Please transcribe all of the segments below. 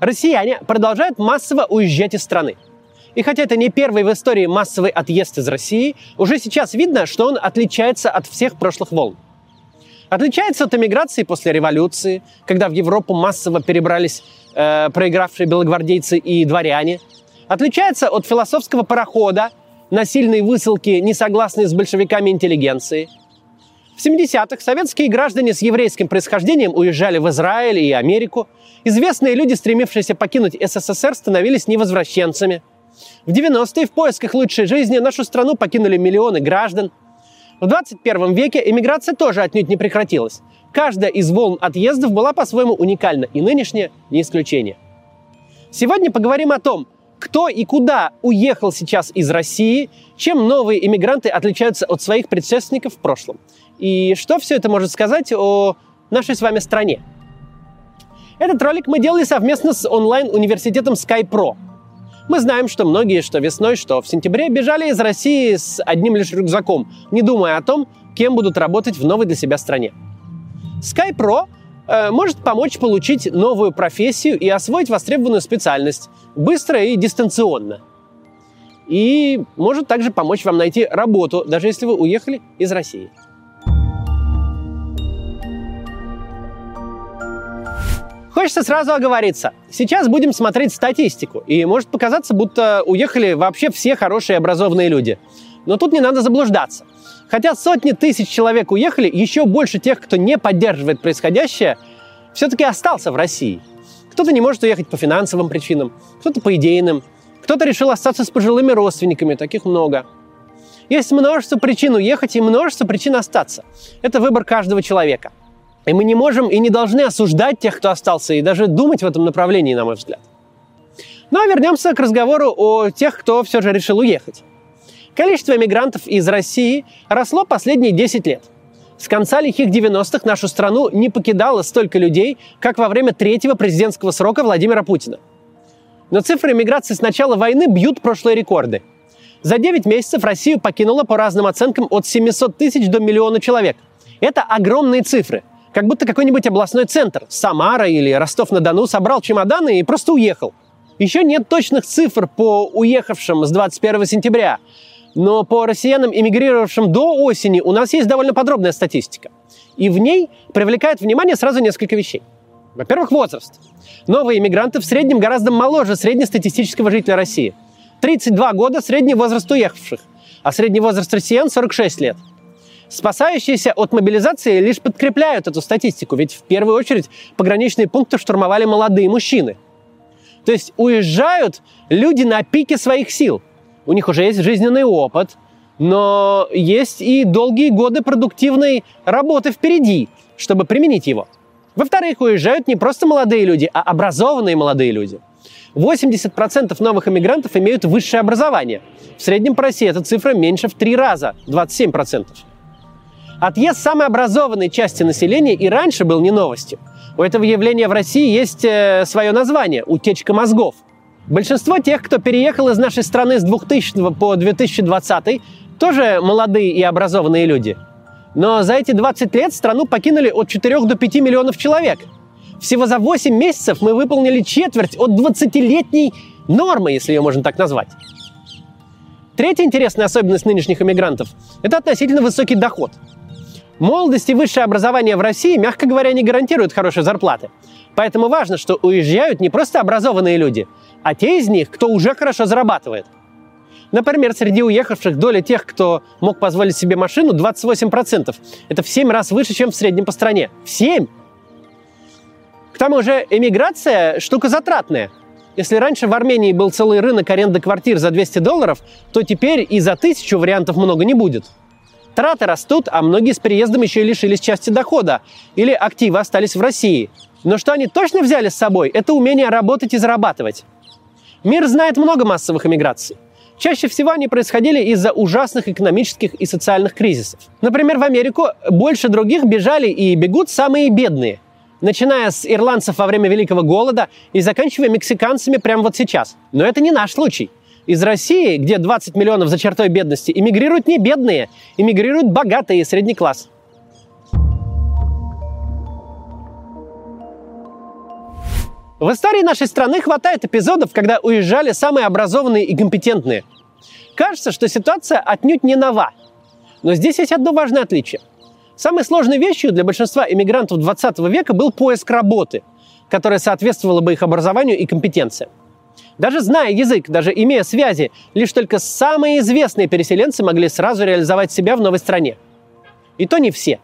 Россияне продолжают массово уезжать из страны. И хотя это не первый в истории массовый отъезд из России, уже сейчас видно, что он отличается от всех прошлых волн. Отличается от эмиграции после революции, когда в Европу массово перебрались э, проигравшие белогвардейцы и дворяне. Отличается от философского парохода, насильной высылки несогласной с большевиками интеллигенции. В 70-х советские граждане с еврейским происхождением уезжали в Израиль и Америку. Известные люди, стремившиеся покинуть СССР, становились невозвращенцами. В 90-е в поисках лучшей жизни нашу страну покинули миллионы граждан. В 21 веке эмиграция тоже отнюдь не прекратилась. Каждая из волн отъездов была по-своему уникальна, и нынешняя не исключение. Сегодня поговорим о том, кто и куда уехал сейчас из России, чем новые иммигранты отличаются от своих предшественников в прошлом, и что все это может сказать о нашей с вами стране. Этот ролик мы делали совместно с онлайн-университетом SkyPro. Мы знаем, что многие, что весной, что в сентябре, бежали из России с одним лишь рюкзаком, не думая о том, кем будут работать в новой для себя стране. SkyPro Э, может помочь получить новую профессию и освоить востребованную специальность быстро и дистанционно. И может также помочь вам найти работу, даже если вы уехали из России. Хочется сразу оговориться. Сейчас будем смотреть статистику, и может показаться, будто уехали вообще все хорошие образованные люди. Но тут не надо заблуждаться. Хотя сотни тысяч человек уехали, еще больше тех, кто не поддерживает происходящее, все-таки остался в России. Кто-то не может уехать по финансовым причинам, кто-то по идейным, кто-то решил остаться с пожилыми родственниками, таких много. Есть множество причин уехать и множество причин остаться. Это выбор каждого человека. И мы не можем и не должны осуждать тех, кто остался, и даже думать в этом направлении, на мой взгляд. Ну а вернемся к разговору о тех, кто все же решил уехать. Количество эмигрантов из России росло последние 10 лет. С конца лихих 90-х нашу страну не покидало столько людей, как во время третьего президентского срока Владимира Путина. Но цифры эмиграции с начала войны бьют прошлые рекорды. За 9 месяцев Россию покинуло по разным оценкам от 700 тысяч до миллиона человек. Это огромные цифры. Как будто какой-нибудь областной центр, Самара или Ростов-на-Дону, собрал чемоданы и просто уехал. Еще нет точных цифр по уехавшим с 21 сентября, но по россиянам, эмигрировавшим до осени, у нас есть довольно подробная статистика. И в ней привлекает внимание сразу несколько вещей. Во-первых, возраст. Новые иммигранты в среднем гораздо моложе среднестатистического жителя России. 32 года средний возраст уехавших, а средний возраст россиян 46 лет. Спасающиеся от мобилизации лишь подкрепляют эту статистику, ведь в первую очередь пограничные пункты штурмовали молодые мужчины. То есть уезжают люди на пике своих сил – у них уже есть жизненный опыт, но есть и долгие годы продуктивной работы впереди, чтобы применить его. Во-вторых, уезжают не просто молодые люди, а образованные молодые люди. 80% новых иммигрантов имеют высшее образование. В среднем по России эта цифра меньше в три раза, 27%. Отъезд самой образованной части населения и раньше был не новостью. У этого явления в России есть э, свое название – утечка мозгов – Большинство тех, кто переехал из нашей страны с 2000 по 2020, тоже молодые и образованные люди. Но за эти 20 лет страну покинули от 4 до 5 миллионов человек. Всего за 8 месяцев мы выполнили четверть от 20-летней нормы, если ее можно так назвать. Третья интересная особенность нынешних иммигрантов – это относительно высокий доход. Молодость и высшее образование в России, мягко говоря, не гарантируют хорошей зарплаты. Поэтому важно, что уезжают не просто образованные люди – а те из них, кто уже хорошо зарабатывает. Например, среди уехавших доля тех, кто мог позволить себе машину, 28%. Это в 7 раз выше, чем в среднем по стране. В 7! К тому же эмиграция – штука затратная. Если раньше в Армении был целый рынок аренды квартир за 200 долларов, то теперь и за тысячу вариантов много не будет. Траты растут, а многие с переездом еще и лишились части дохода или активы остались в России. Но что они точно взяли с собой – это умение работать и зарабатывать. Мир знает много массовых эмиграций. Чаще всего они происходили из-за ужасных экономических и социальных кризисов. Например, в Америку больше других бежали и бегут самые бедные, начиная с ирландцев во время Великого голода и заканчивая мексиканцами прямо вот сейчас. Но это не наш случай. Из России, где 20 миллионов за чертой бедности, эмигрируют не бедные, эмигрируют богатые и средний класс. В истории нашей страны хватает эпизодов, когда уезжали самые образованные и компетентные. Кажется, что ситуация отнюдь не нова. Но здесь есть одно важное отличие. Самой сложной вещью для большинства иммигрантов 20 века был поиск работы, которая соответствовала бы их образованию и компетенциям. Даже зная язык, даже имея связи, лишь только самые известные переселенцы могли сразу реализовать себя в новой стране. И то не все.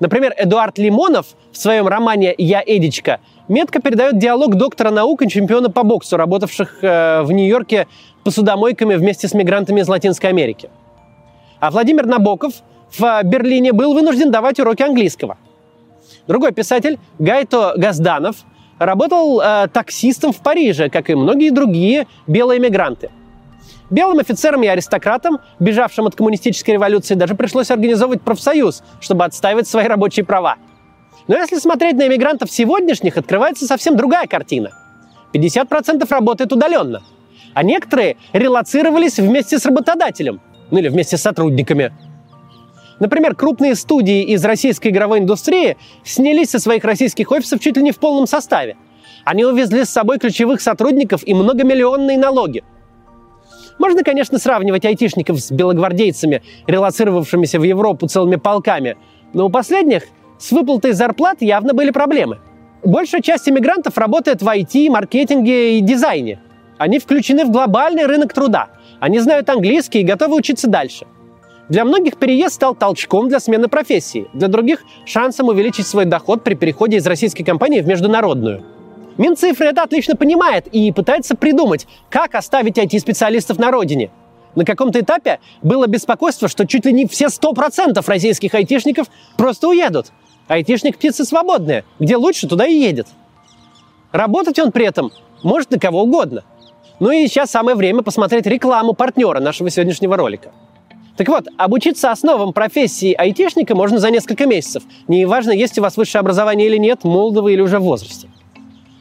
Например, Эдуард Лимонов в своем романе «Я Эдичка» метко передает диалог доктора наук и чемпиона по боксу, работавших э, в Нью-Йорке посудомойками вместе с мигрантами из Латинской Америки. А Владимир Набоков в Берлине был вынужден давать уроки английского. Другой писатель, Гайто Газданов, работал э, таксистом в Париже, как и многие другие белые мигранты. Белым офицерам и аристократам, бежавшим от коммунистической революции, даже пришлось организовывать профсоюз, чтобы отстаивать свои рабочие права. Но если смотреть на иммигрантов сегодняшних, открывается совсем другая картина. 50% работает удаленно, а некоторые релацировались вместе с работодателем, ну или вместе с сотрудниками. Например, крупные студии из российской игровой индустрии снялись со своих российских офисов чуть ли не в полном составе. Они увезли с собой ключевых сотрудников и многомиллионные налоги. Можно, конечно, сравнивать айтишников с белогвардейцами, релацировавшимися в Европу целыми полками, но у последних с выплатой зарплат явно были проблемы. Большая часть иммигрантов работает в IT, маркетинге и дизайне. Они включены в глобальный рынок труда. Они знают английский и готовы учиться дальше. Для многих переезд стал толчком для смены профессии, для других – шансом увеличить свой доход при переходе из российской компании в международную. Минцифры это отлично понимает и пытается придумать, как оставить IT-специалистов на родине. На каком-то этапе было беспокойство, что чуть ли не все 100% российских айтишников просто уедут. Айтишник – птица свободная. Где лучше, туда и едет. Работать он при этом может на кого угодно. Ну и сейчас самое время посмотреть рекламу партнера нашего сегодняшнего ролика. Так вот, обучиться основам профессии айтишника можно за несколько месяцев. Неважно, есть у вас высшее образование или нет, молодого или уже в возрасте.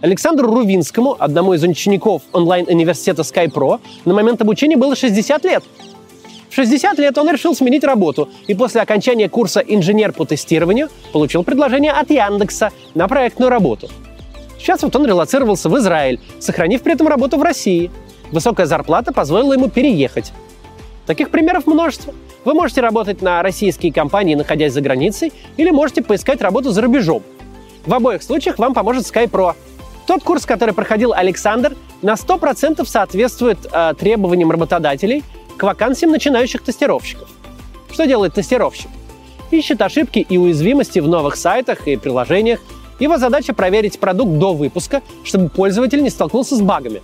Александру Рувинскому, одному из учеников онлайн-университета SkyPro, на момент обучения было 60 лет. В 60 лет он решил сменить работу и после окончания курса «Инженер по тестированию» получил предложение от Яндекса на проектную работу. Сейчас вот он релацировался в Израиль, сохранив при этом работу в России. Высокая зарплата позволила ему переехать. Таких примеров множество. Вы можете работать на российские компании, находясь за границей, или можете поискать работу за рубежом. В обоих случаях вам поможет SkyPro. Тот курс, который проходил Александр, на 100% соответствует э, требованиям работодателей – к вакансиям начинающих тестировщиков. Что делает тестировщик? Ищет ошибки и уязвимости в новых сайтах и приложениях. Его задача проверить продукт до выпуска, чтобы пользователь не столкнулся с багами.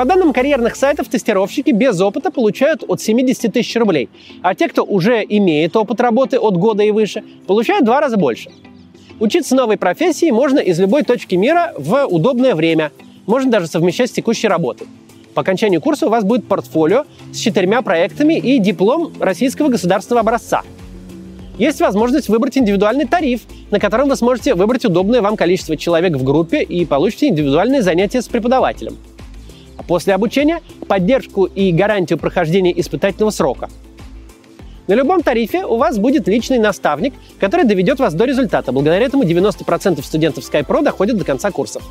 По данным карьерных сайтов, тестировщики без опыта получают от 70 тысяч рублей, а те, кто уже имеет опыт работы от года и выше, получают в два раза больше. Учиться новой профессии можно из любой точки мира в удобное время. Можно даже совмещать с текущей работой. По окончанию курса у вас будет портфолио с четырьмя проектами и диплом российского государственного образца. Есть возможность выбрать индивидуальный тариф, на котором вы сможете выбрать удобное вам количество человек в группе и получите индивидуальные занятия с преподавателем. А после обучения – поддержку и гарантию прохождения испытательного срока. На любом тарифе у вас будет личный наставник, который доведет вас до результата. Благодаря этому 90% студентов SkyPro доходят до конца курсов.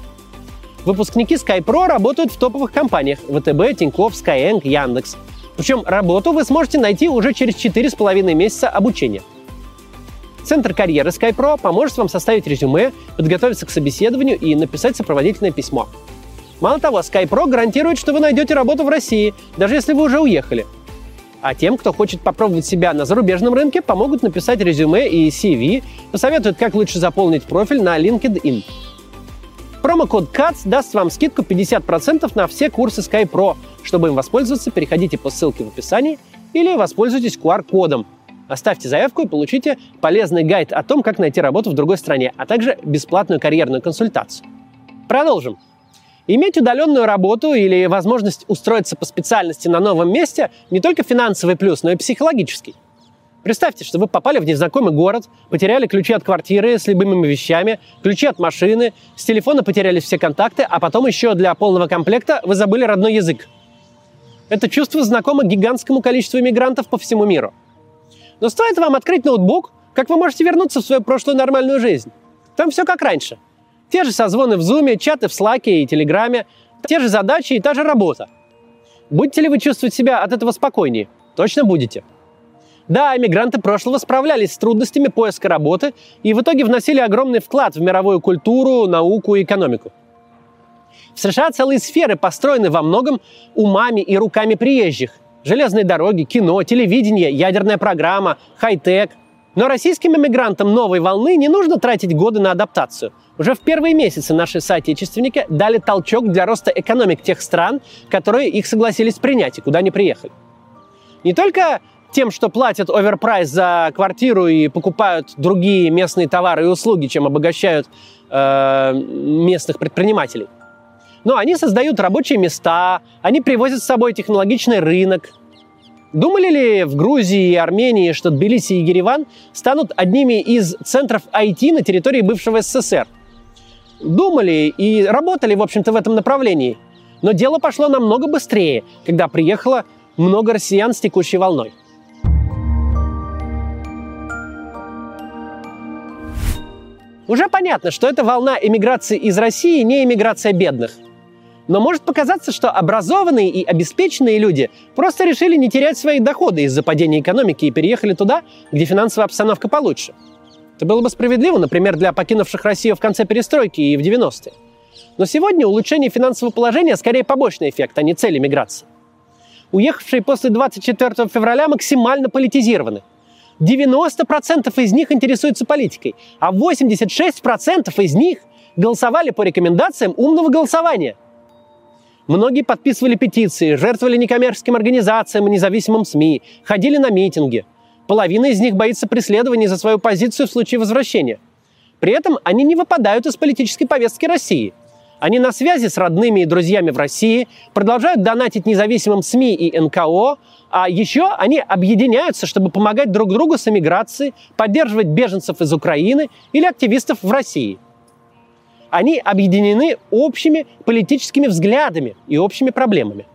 Выпускники SkyPro работают в топовых компаниях ВТБ, Тинькофф, Skyeng, Яндекс. Причем работу вы сможете найти уже через 4,5 месяца обучения. Центр карьеры SkyPro поможет вам составить резюме, подготовиться к собеседованию и написать сопроводительное письмо. Мало того, SkyPro гарантирует, что вы найдете работу в России, даже если вы уже уехали. А тем, кто хочет попробовать себя на зарубежном рынке, помогут написать резюме и CV, посоветуют, как лучше заполнить профиль на LinkedIn. Промокод CATS даст вам скидку 50% на все курсы SkyPro. Чтобы им воспользоваться, переходите по ссылке в описании или воспользуйтесь QR-кодом. Оставьте заявку и получите полезный гайд о том, как найти работу в другой стране, а также бесплатную карьерную консультацию. Продолжим. Иметь удаленную работу или возможность устроиться по специальности на новом месте не только финансовый плюс, но и психологический – Представьте, что вы попали в незнакомый город, потеряли ключи от квартиры с любыми вещами, ключи от машины, с телефона потеряли все контакты, а потом еще для полного комплекта вы забыли родной язык. Это чувство знакомо гигантскому количеству иммигрантов по всему миру. Но стоит вам открыть ноутбук, как вы можете вернуться в свою прошлую нормальную жизнь. Там все как раньше. Те же созвоны в Зуме, чаты в Слаке и Телеграме, те же задачи и та же работа. Будете ли вы чувствовать себя от этого спокойнее? Точно будете. Да, эмигранты прошлого справлялись с трудностями поиска работы и в итоге вносили огромный вклад в мировую культуру, науку и экономику. В США целые сферы построены во многом умами и руками приезжих. Железные дороги, кино, телевидение, ядерная программа, хай-тек. Но российским иммигрантам новой волны не нужно тратить годы на адаптацию. Уже в первые месяцы наши соотечественники дали толчок для роста экономик тех стран, которые их согласились принять и куда они приехали. Не только тем, что платят оверпрайс за квартиру и покупают другие местные товары и услуги, чем обогащают э, местных предпринимателей. Но они создают рабочие места, они привозят с собой технологичный рынок. Думали ли в Грузии и Армении, что Тбилиси и Ереван станут одними из центров IT на территории бывшего СССР? Думали и работали, в общем-то, в этом направлении. Но дело пошло намного быстрее, когда приехало много россиян с текущей волной. Уже понятно, что эта волна эмиграции из России не эмиграция бедных – но может показаться, что образованные и обеспеченные люди просто решили не терять свои доходы из-за падения экономики и переехали туда, где финансовая обстановка получше. Это было бы справедливо, например, для покинувших Россию в конце перестройки и в 90-е. Но сегодня улучшение финансового положения скорее побочный эффект, а не цель миграции. Уехавшие после 24 февраля максимально политизированы. 90% из них интересуются политикой, а 86% из них голосовали по рекомендациям умного голосования – Многие подписывали петиции, жертвовали некоммерческим организациям и независимым СМИ, ходили на митинги. Половина из них боится преследования за свою позицию в случае возвращения. При этом они не выпадают из политической повестки России. Они на связи с родными и друзьями в России, продолжают донатить независимым СМИ и НКО, а еще они объединяются, чтобы помогать друг другу с эмиграцией, поддерживать беженцев из Украины или активистов в России – они объединены общими политическими взглядами и общими проблемами.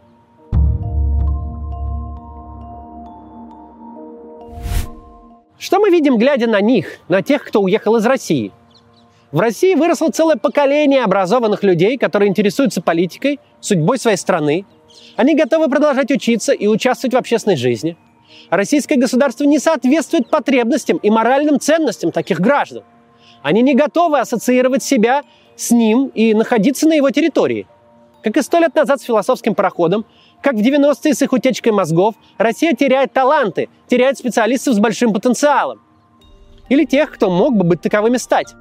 Что мы видим, глядя на них, на тех, кто уехал из России? В России выросло целое поколение образованных людей, которые интересуются политикой, судьбой своей страны. Они готовы продолжать учиться и участвовать в общественной жизни. Российское государство не соответствует потребностям и моральным ценностям таких граждан. Они не готовы ассоциировать себя с ним и находиться на его территории. Как и сто лет назад с философским пароходом, как в 90-е с их утечкой мозгов, Россия теряет таланты, теряет специалистов с большим потенциалом. Или тех, кто мог бы быть таковыми стать.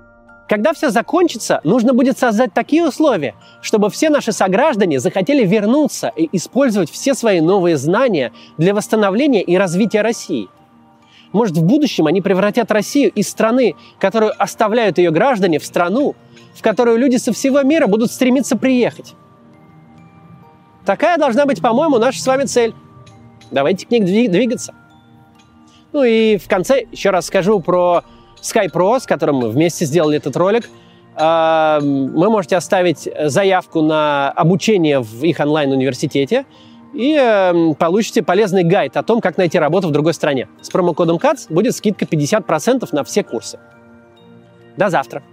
Когда все закончится, нужно будет создать такие условия, чтобы все наши сограждане захотели вернуться и использовать все свои новые знания для восстановления и развития России. Может, в будущем они превратят Россию из страны, которую оставляют ее граждане, в страну, в которую люди со всего мира будут стремиться приехать. Такая должна быть, по-моему, наша с вами цель. Давайте к ней двигаться. Ну и в конце еще раз скажу про SkyPro, с которым мы вместе сделали этот ролик. А, вы можете оставить заявку на обучение в их онлайн-университете и эм, получите полезный гайд о том, как найти работу в другой стране. С промокодом КАЦ будет скидка 50% на все курсы. До завтра!